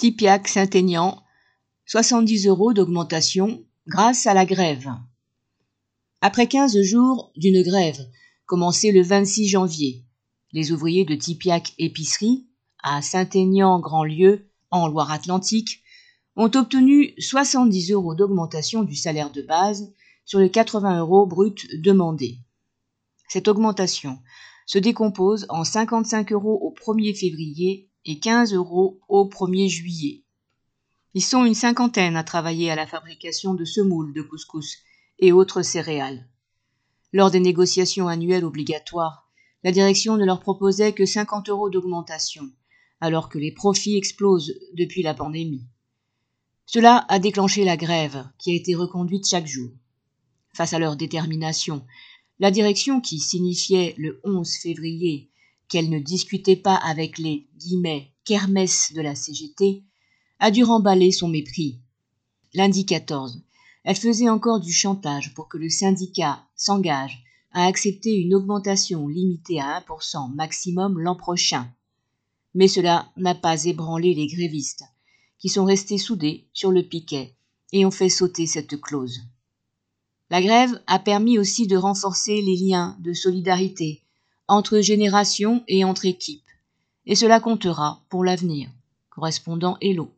Tipiac Saint-Aignan, 70 euros d'augmentation grâce à la grève. Après 15 jours d'une grève commencée le 26 janvier, les ouvriers de Tipiac Épicerie, à Saint-Aignan-Grand-Lieu, en Loire-Atlantique, ont obtenu 70 euros d'augmentation du salaire de base sur les 80 euros bruts demandés. Cette augmentation se décompose en 55 euros au 1er février et 15 euros au 1er juillet. Ils sont une cinquantaine à travailler à la fabrication de semoules de couscous et autres céréales. Lors des négociations annuelles obligatoires, la direction ne leur proposait que 50 euros d'augmentation, alors que les profits explosent depuis la pandémie. Cela a déclenché la grève, qui a été reconduite chaque jour. Face à leur détermination, la direction qui signifiait le 11 février qu'elle ne discutait pas avec les guillemets kermesses de la CGT, a dû remballer son mépris. Lundi 14, elle faisait encore du chantage pour que le syndicat s'engage à accepter une augmentation limitée à 1% maximum l'an prochain. Mais cela n'a pas ébranlé les grévistes, qui sont restés soudés sur le piquet et ont fait sauter cette clause. La grève a permis aussi de renforcer les liens de solidarité entre générations et entre équipes, et cela comptera pour l'avenir. Correspondant Hello.